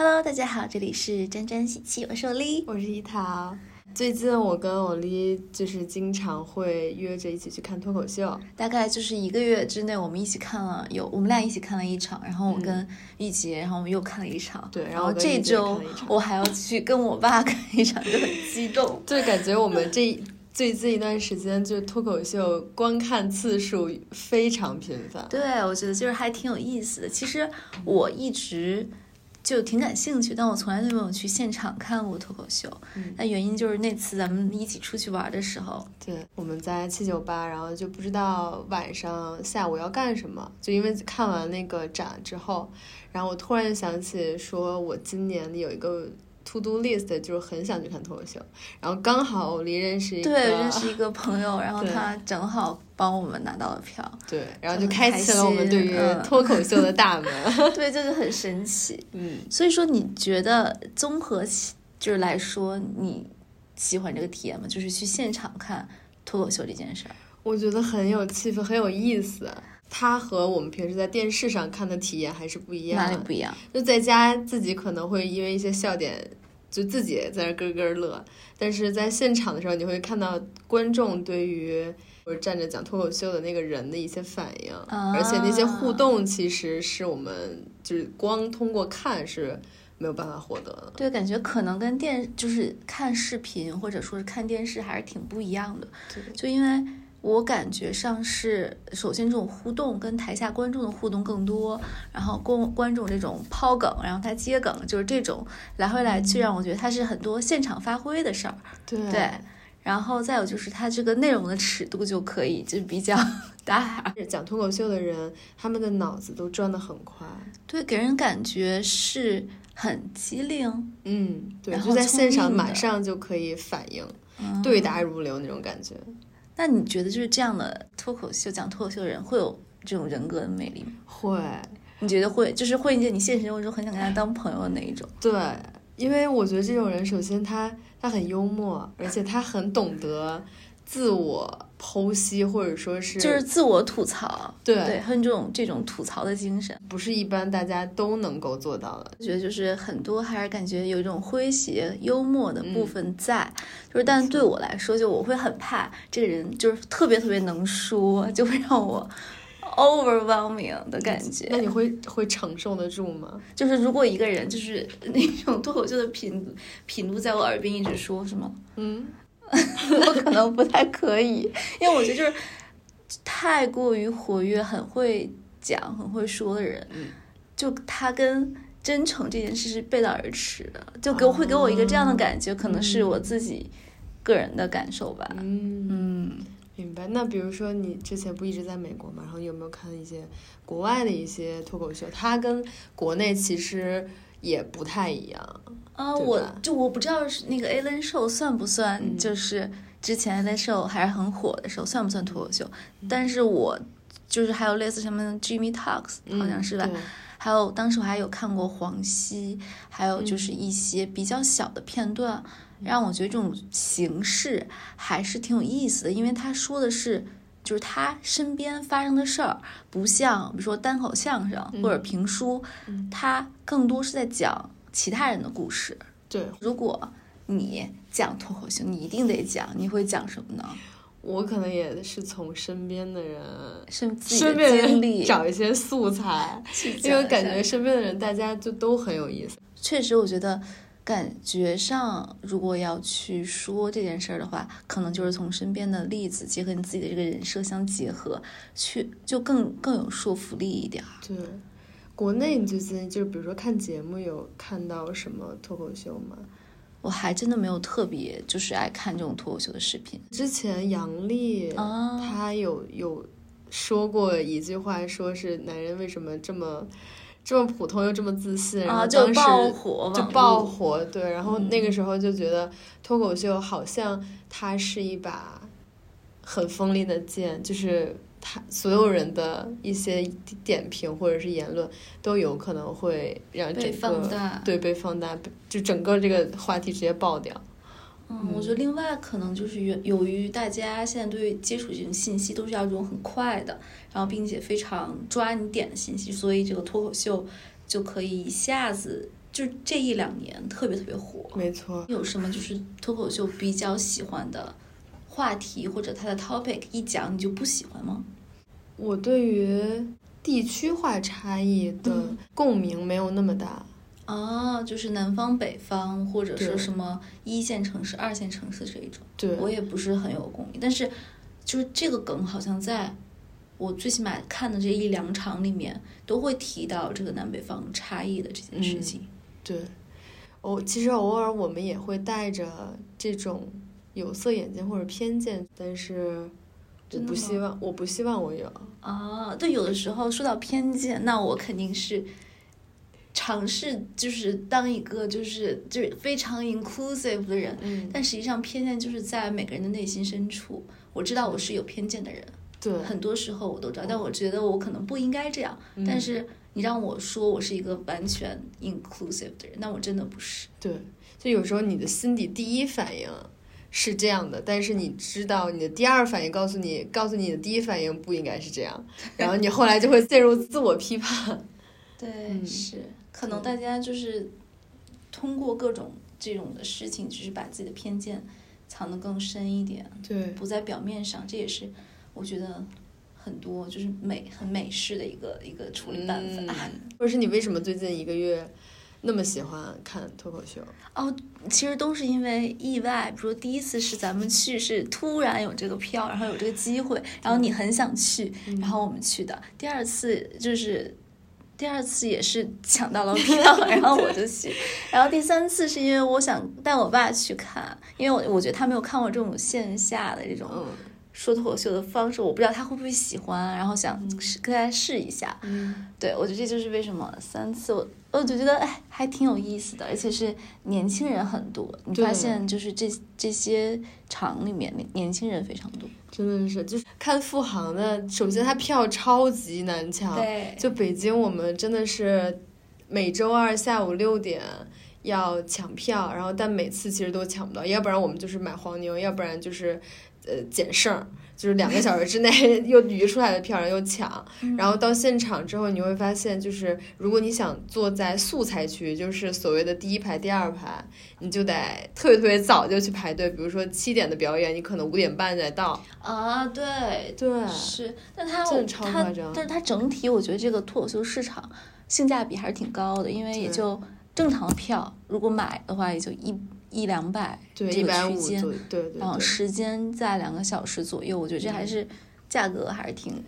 Hello，大家好，这里是沾沾喜气，我是欧丽，我是一桃。最近我跟欧丽就是经常会约着一起去看脱口秀，大概就是一个月之内，我们一起看了有我们俩一起看了一场，然后我跟玉洁，然后我们又看了一场，对，然后这周我还要去跟我爸看一场，就很激动，就，感觉我们这最近一段时间就脱口秀观看次数非常频繁，对，我觉得就是还挺有意思的。其实我一直。就挺感兴趣，但我从来都没有去现场看过脱口秀。那原因就是那次咱们一起出去玩的时候，对，我们在七九八，然后就不知道晚上下午要干什么，就因为看完那个展之后，然后我突然想起说，我今年有一个。To do list 就是很想去看脱口秀，然后刚好我离认识一个对认识一个 朋友，然后他正好帮我们拿到了票，对，然后就开启了我们对于脱口秀的大门，对，就是很神奇，嗯，所以说你觉得综合起就是来说，你喜欢这个体验吗？就是去现场看脱口秀这件事儿，我觉得很有气氛，很有意思。它和我们平时在电视上看的体验还是不一样。哪里不一样？就在家自己可能会因为一些笑点，就自己在那咯咯乐。但是在现场的时候，你会看到观众对于或者站着讲脱口秀的那个人的一些反应，而且那些互动其实是我们就是光通过看是没有办法获得的。对，感觉可能跟电就是看视频或者说是看电视还是挺不一样的。对，就因为。我感觉上是，首先这种互动跟台下观众的互动更多，然后观观众这种抛梗，然后他接梗，就是这种来回来去，让我觉得他是很多现场发挥的事儿。对，然后再有就是他这个内容的尺度就可以就比较 大。讲脱口秀的人，他们的脑子都转得很快，对，给人感觉是很机灵。嗯，对，就在现场马上就可以反应，对答如流那种感觉。那你觉得就是这样的脱口秀讲脱口秀的人会有这种人格的魅力吗？会，你觉得会？就是会见你现实生活中很想跟他当朋友的那一种？对，因为我觉得这种人，首先他他很幽默，而且他很懂得。自我剖析，或者说是就是自我吐槽，对对，很这种这种吐槽的精神，不是一般大家都能够做到的。我觉得就是很多还是感觉有一种诙谐幽默的部分在，就是但对我来说，就我会很怕这个人就是特别特别能说，就会让我 overwhelming 的感觉。那你会会承受得住吗？就是如果一个人就是那种脱口秀的频频度在我耳边一直说，是吗？嗯。我可能不太可以，因为我觉得就是太过于活跃、很会讲、很会说的人，就他跟真诚这件事是背道而驰的，就给我会给我一个这样的感觉，可能是我自己个人的感受吧。嗯，明白。那比如说你之前不一直在美国嘛，然后有没有看一些国外的一些脱口秀？它跟国内其实也不太一样。啊，我就我不知道是那个 Ellen Show 算不算，就是之前 Ellen Show 还是很火的时候算不算脱口秀？但是我就是还有类似什么 Jimmy Talks，好像是吧？还有当时我还有看过黄西，还有就是一些比较小的片段，让我觉得这种形式还是挺有意思的，因为他说的是就是他身边发生的事儿，不像比如说单口相声或者评书，他更多是在讲。其他人的故事，对。如果你讲脱口秀，你一定得讲，你会讲什么呢？我可能也是从身边的人、身身边经历找一些素材，因为感觉身边的人大家就都很有意思。确实，我觉得感觉上，如果要去说这件事儿的话，可能就是从身边的例子结合你自己的这个人设相结合，去就更更有说服力一点。对。国内你最近就是比如说看节目有看到什么脱口秀吗？我还真的没有特别就是爱看这种脱口秀的视频。之前杨笠他有有说过一句话，说是男人为什么这么这么普通又这么自信，然后当时就爆火，对，然后那个时候就觉得脱口秀好像它是一把很锋利的剑，就是。他所有人的一些点评或者是言论都有可能会让整个对被放大，就整个这个话题直接爆掉。嗯，我觉得另外可能就是由由于大家现在对接触这种信息都是要这种很快的，然后并且非常抓你点的信息，所以这个脱口秀就可以一下子。就这一两年特别特别火。没错。有什么就是脱口秀比较喜欢的话题或者它的 topic 一讲你就不喜欢吗？我对于地区化差异的共鸣没有那么大。哦，就是南方北方或者是什么一线城市、二线城市这一种。对。我也不是很有共鸣，但是就是这个梗好像在。我最起码看的这一两场里面，都会提到这个南北方差异的这件事情。对，哦，其实偶尔我们也会带着这种有色眼镜或者偏见，但是我不希望，我不希望我有。啊，对，有的时候说到偏见，那我肯定是尝试就是当一个就是就是非常 inclusive 的人。嗯。但实际上，偏见就是在每个人的内心深处。我知道我是有偏见的人。对，很多时候我都知道，但我觉得我可能不应该这样。但是你让我说我是一个完全 inclusive 的人，那我真的不是。对，就有时候你的心底第一反应是这样的，但是你知道你的第二反应告诉你，告诉你的第一反应不应该是这样，然后你后来就会陷入自我批判。对，是，可能大家就是通过各种这种的事情，就是把自己的偏见藏得更深一点，对，不在表面上，这也是。我觉得很多就是美很美式的一个一个处理办法，或者是你为什么最近一个月那么喜欢看脱口秀？哦，其实都是因为意外。比如说第一次是咱们去是突然有这个票，然后有这个机会，然后你很想去，然后我们去的。第二次就是第二次也是抢到了票，然后我就去。然后第三次是因为我想带我爸去看，因为我我觉得他没有看过这种线下的这种。说脱口秀的方式，我不知道他会不会喜欢，然后想试跟大家试一下。嗯，对，我觉得这就是为什么三次我我就觉得哎还挺有意思的，而且是年轻人很多。你发现就是这这些场里面年轻人非常多，真的是就是看富航的，首先他票超级难抢，对，就北京我们真的是每周二下午六点要抢票，然后但每次其实都抢不到，要不然我们就是买黄牛，要不然就是。呃，捡剩就是两个小时之内 又余出来的票，然后又抢，然后到现场之后，你会发现，就是如果你想坐在素材区，就是所谓的第一排、第二排，你就得特别特别早就去排队。比如说七点的表演，你可能五点半才到。啊，对对，是，但它它，但是它整体，我觉得这个脱口秀市场性价比还是挺高的，因为也就正常的票，如果买的话也就一。一两百这个区间，对对，然后时间在两个小时左右，我觉得这还是价格还是挺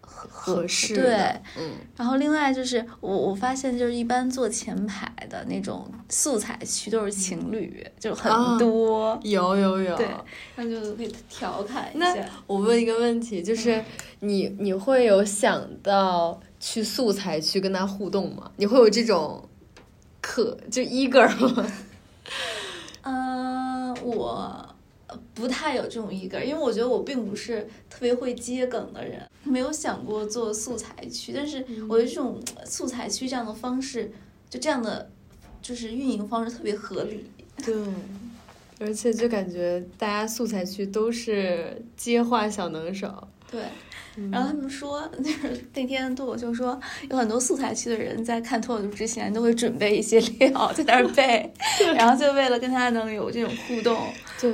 合合适的。对，嗯。然后另外就是我我发现就是一般坐前排的那种素材区都是情侣，就很多。有有有。对，那就可以调侃一下。那我问一个问题，就是你你会有想到去素材区跟他互动吗？你会有这种可就 eager 吗？嗯，我不太有这种一根，因为我觉得我并不是特别会接梗的人，没有想过做素材区。但是我觉得这种素材区这样的方式，就这样的就是运营方式特别合理。对，而且就感觉大家素材区都是接话小能手。对。然后他们说，就 是那天脱口秀说，有很多素材区的人在看脱口秀之前都会准备一些料 在那儿背，然后就为了跟他能有这种互动。对，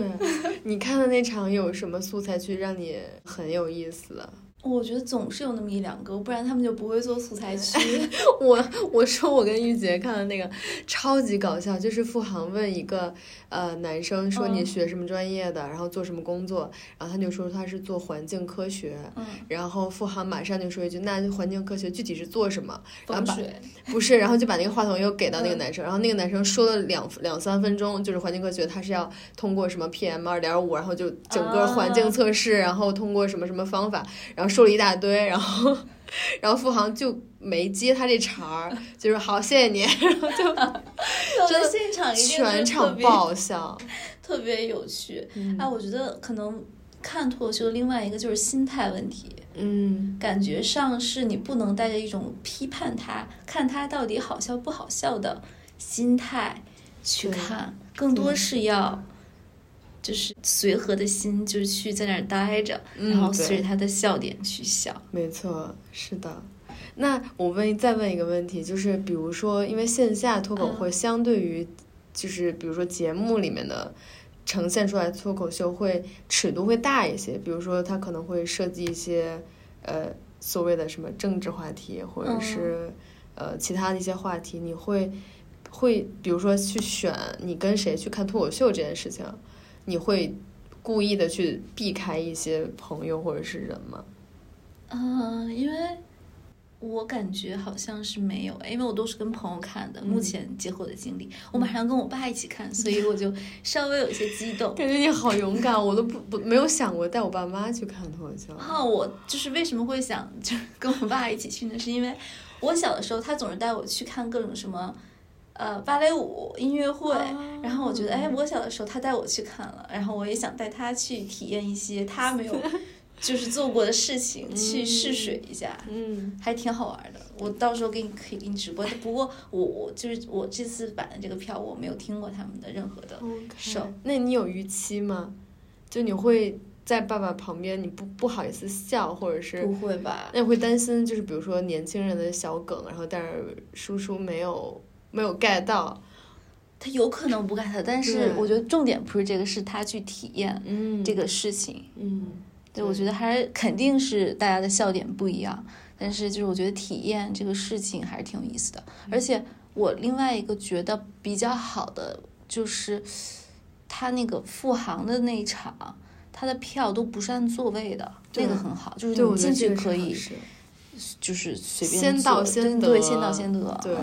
你看的那场有什么素材区让你很有意思？我觉得总是有那么一两个，不然他们就不会做素材区。我 我说我跟玉洁看的那个超级搞笑，就是付航问一个呃男生说你学什么专业的，然后做什么工作，然后他就说他是做环境科学，然后付航马上就说一句那环境科学具体是做什么？然后把不是，然后就把那个话筒又给到那个男生，然后那个男生说了两两三分钟，就是环境科学他是要通过什么 PM 二点五，然后就整个环境测试，然后通过什么什么方法，然后。说了一大堆，然后，然后付航就没接他这茬儿，就是好，谢谢你，然后就真的现场全场爆笑，特别有趣。哎，我觉得可能看脱口秀的另外一个就是心态问题，嗯，感觉上是你不能带着一种批判他，看他到底好笑不好笑的心态去看，更多是要。就是随和的心，就是去在那儿待着，然后随着他的笑点去笑。没错，是的。那我问再问一个问题，就是比如说，因为线下脱口会相对于，就是比如说节目里面的呈现出来脱口秀会尺度会大一些，比如说它可能会涉及一些呃所谓的什么政治话题，或者是呃其他的一些话题，你会会比如说去选你跟谁去看脱口秀这件事情，你会故意的去避开一些朋友或者是人吗？嗯，因为我感觉好像是没有，因为我都是跟朋友看的。目前结合的经历，我马上跟我爸一起看，所以我就稍微有一些激动。感觉你好勇敢，我都不不没有想过带我爸妈去看脱口秀。啊，我就是为什么会想 就跟我爸一起去呢？是因为我小的时候他总是带我去看各种什么呃芭蕾舞音乐会，然后我觉得哎，我小的时候他带我去看了，然后我也想带他去体验一些他没有。就是做过的事情去试水一下，嗯，还挺好玩的。我到时候给你可以给你直播。不过我我就是我这次版的这个票，我没有听过他们的任何的手。那你有预期吗？就你会在爸爸旁边，你不不好意思笑，或者是不会吧？那你会担心，就是比如说年轻人的小梗，然后但是叔叔没有没有 get 到，他有可能不 get，但是我觉得重点不是这个，是他去体验这个事情，嗯。对，我觉得还是肯定是大家的笑点不一样，但是就是我觉得体验这个事情还是挺有意思的。而且我另外一个觉得比较好的就是，他那个复航的那一场，他的票都不是按座位的，那个很好，就是你进去可以，就是随便先到先得，对，先到先得。对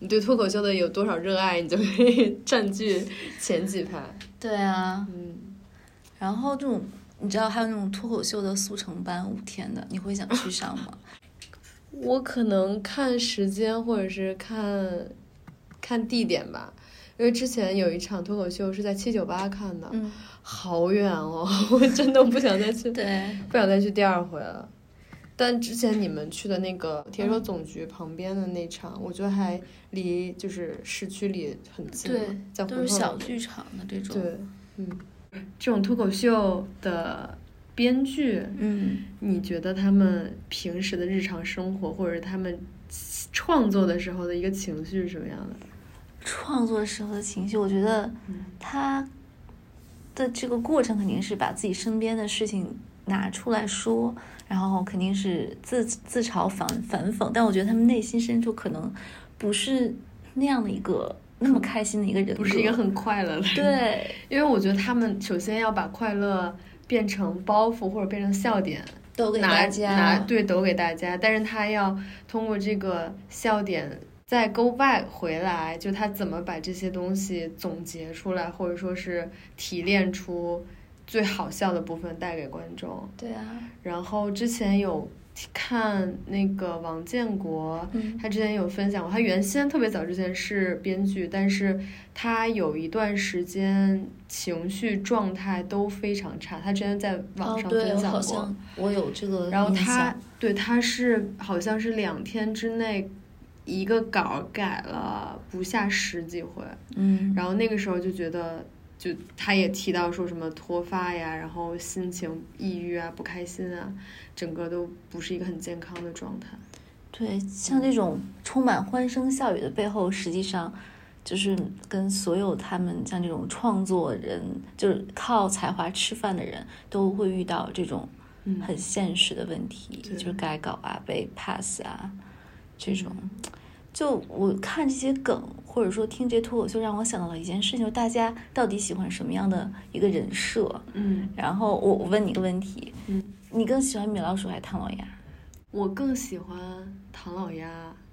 你对脱口秀的有多少热爱，你就可以 占据前几排。对啊，嗯，然后这种。你知道还有那种脱口秀的速成班五天的，你会想去上吗？我可能看时间或者是看看地点吧，因为之前有一场脱口秀是在七九八看的，嗯，好远哦，我真的不想再去，对，不想再去第二回了。但之前你们去的那个铁手总局旁边的那场，我觉得还离就是市区里很近，对，都是小剧场的这种，对，嗯。这种脱口秀的编剧，嗯，你觉得他们平时的日常生活，或者他们创作的时候的一个情绪是什么样的？创作时候的情绪，我觉得他的这个过程肯定是把自己身边的事情拿出来说，然后肯定是自自嘲反反讽，但我觉得他们内心深处可能不是那样的一个。那么开心的一个人，不是一个很快乐的。对，因为我觉得他们首先要把快乐变成包袱或者变成笑点，都给大家。拿对，抖给大家。但是他要通过这个笑点再 go back 回来，就他怎么把这些东西总结出来，或者说是提炼出最好笑的部分带给观众。对啊。然后之前有。看那个王建国，他之前有分享过，他原先特别早之前是编剧，但是他有一段时间情绪状态都非常差。他之前在网上分享过，我有这个。然后他对他是好像是两天之内一个稿改了不下十几回，嗯，然后那个时候就觉得。就他也提到说什么脱发呀，然后心情抑郁啊，不开心啊，整个都不是一个很健康的状态。对，像这种充满欢声笑语的背后，实际上就是跟所有他们像这种创作人，就是靠才华吃饭的人，都会遇到这种很现实的问题，就是改稿啊，被 pass 啊，这种。就我看这些梗，或者说听这些脱口秀，让我想到了一件事情：，就大家到底喜欢什么样的一个人设？嗯，然后我我问你一个问题：，嗯，你更喜欢米老鼠还是唐老鸭？我更喜欢唐老鸭。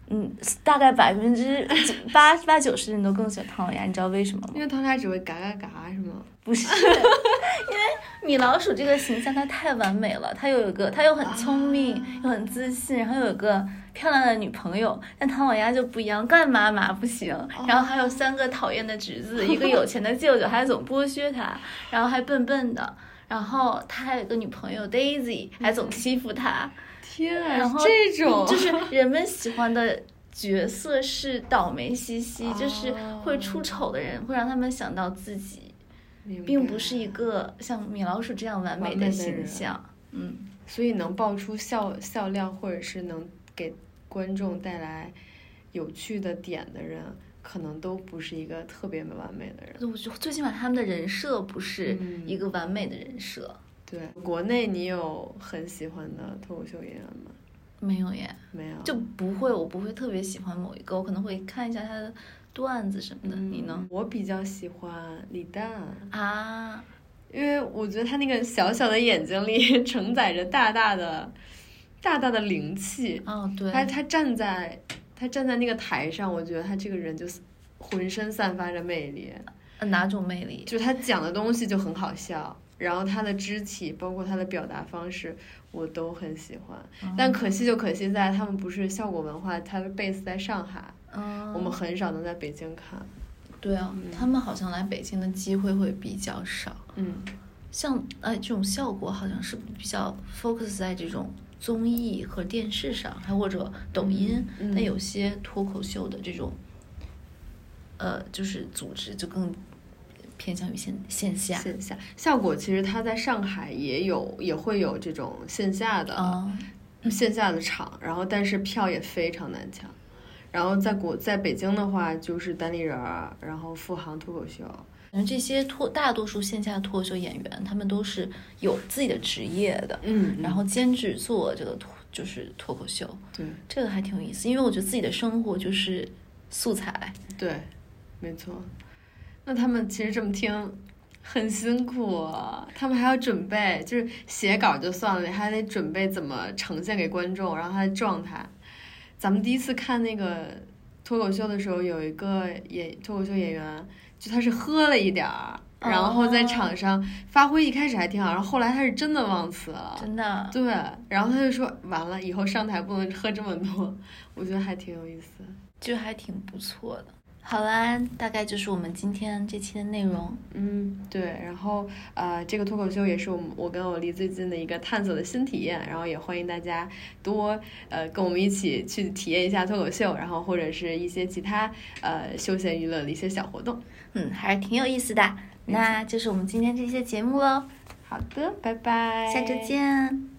嗯，大概百分之八八九十人都更喜欢唐老鸭，你知道为什么吗？因为唐老鸭只会嘎嘎嘎，是吗？不是，因为米老鼠这个形象它太完美了，它又有个，它又很聪明，又很自信，然后又有个。漂亮的女朋友，但唐老鸭就不一样，干嘛嘛不行，然后还有三个讨厌的侄子，一个有钱的舅舅还总剥削他，然后还笨笨的，然后他还有个女朋友 Daisy，还总欺负他。天啊，然后这种就是人们喜欢的角色是倒霉兮兮，就是会出丑的人，会让他们想到自己，并不是一个像米老鼠这样完美的形象。嗯，所以能爆出笑笑料，或者是能给。观众带来有趣的点的人，可能都不是一个特别完美的人。我最起码他们的人设不是一个完美的人设。对，国内你有很喜欢的脱口秀演员吗？没有耶，没有，就不会，我不会特别喜欢某一个，我可能会看一下他的段子什么的。你呢？我比较喜欢李诞啊，因为我觉得他那个小小的眼睛里承载着大大的、大大的灵气。哦，对，他他站在他站在那个台上，我觉得他这个人就浑身散发着魅力。哪种魅力？就他讲的东西就很好笑。然后他的肢体，包括他的表达方式，我都很喜欢。但可惜就可惜在他们不是效果文化，他的 base 在上海，我们很少能在北京看。对啊，他们好像来北京的机会会比较少。嗯，像哎这种效果好像是比较 focus 在这种综艺和电视上，还或者抖音。那有些脱口秀的这种，呃，就是组织就更。偏向于线线下，线下效果其实它在上海也有，也会有这种线下的线下的场，然后但是票也非常难抢。然后在国在北京的话，就是单立人，然后富航脱口秀。嗯，这些脱大多数线下脱口秀演员，他们都是有自己的职业的，嗯，然后兼职做这个脱就是脱口秀。对，这个还挺有意思，因为我觉得自己的生活就是素材。对，没错。那他们其实这么听，很辛苦，他们还要准备，就是写稿就算了，还得准备怎么呈现给观众，然后他的状态。咱们第一次看那个脱口秀的时候，有一个演脱口秀演员，就他是喝了一点儿，然后在场上发挥一开始还挺好，然后后来他是真的忘词了，真的。对，然后他就说完了，以后上台不能喝这么多，我觉得还挺有意思，就还挺不错的。好啦，大概就是我们今天这期的内容。嗯，对，然后呃，这个脱口秀也是我们我跟我离最近的一个探索的新体验，然后也欢迎大家多呃跟我们一起去体验一下脱口秀，然后或者是一些其他呃休闲娱乐的一些小活动。嗯，还是挺有意思的。那就是我们今天这些节目喽。好的，拜拜，下周见。